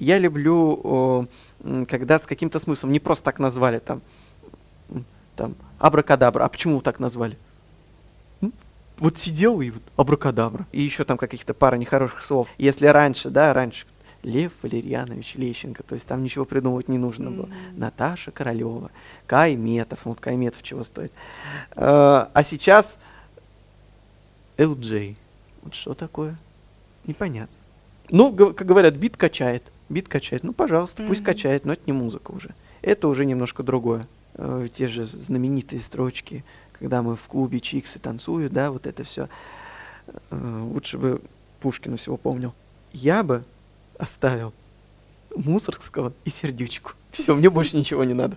Я люблю, когда с каким-то смыслом, не просто так назвали там, там, абракадабра. А почему так назвали? Вот сидел и вот абракадабра. И еще там каких-то пара нехороших слов. Если раньше, да, раньше Лев Валерьянович Лещенко, то есть там ничего придумывать не нужно было. Mm-hmm. Наташа Королева, Кай Метов, вот Кай Метов чего стоит. А, а сейчас LJ. Вот что такое? Непонятно. Ну, как говорят, бит качает. Бит качает. Ну, пожалуйста, mm-hmm. пусть качает, но это не музыка уже. Это уже немножко другое. Э, те же знаменитые строчки, когда мы в клубе Чиксы танцуют, да, вот это все. Э, лучше бы Пушкина всего помнил. Я бы оставил Мусоргского и Сердючку. Все, мне больше ничего не надо.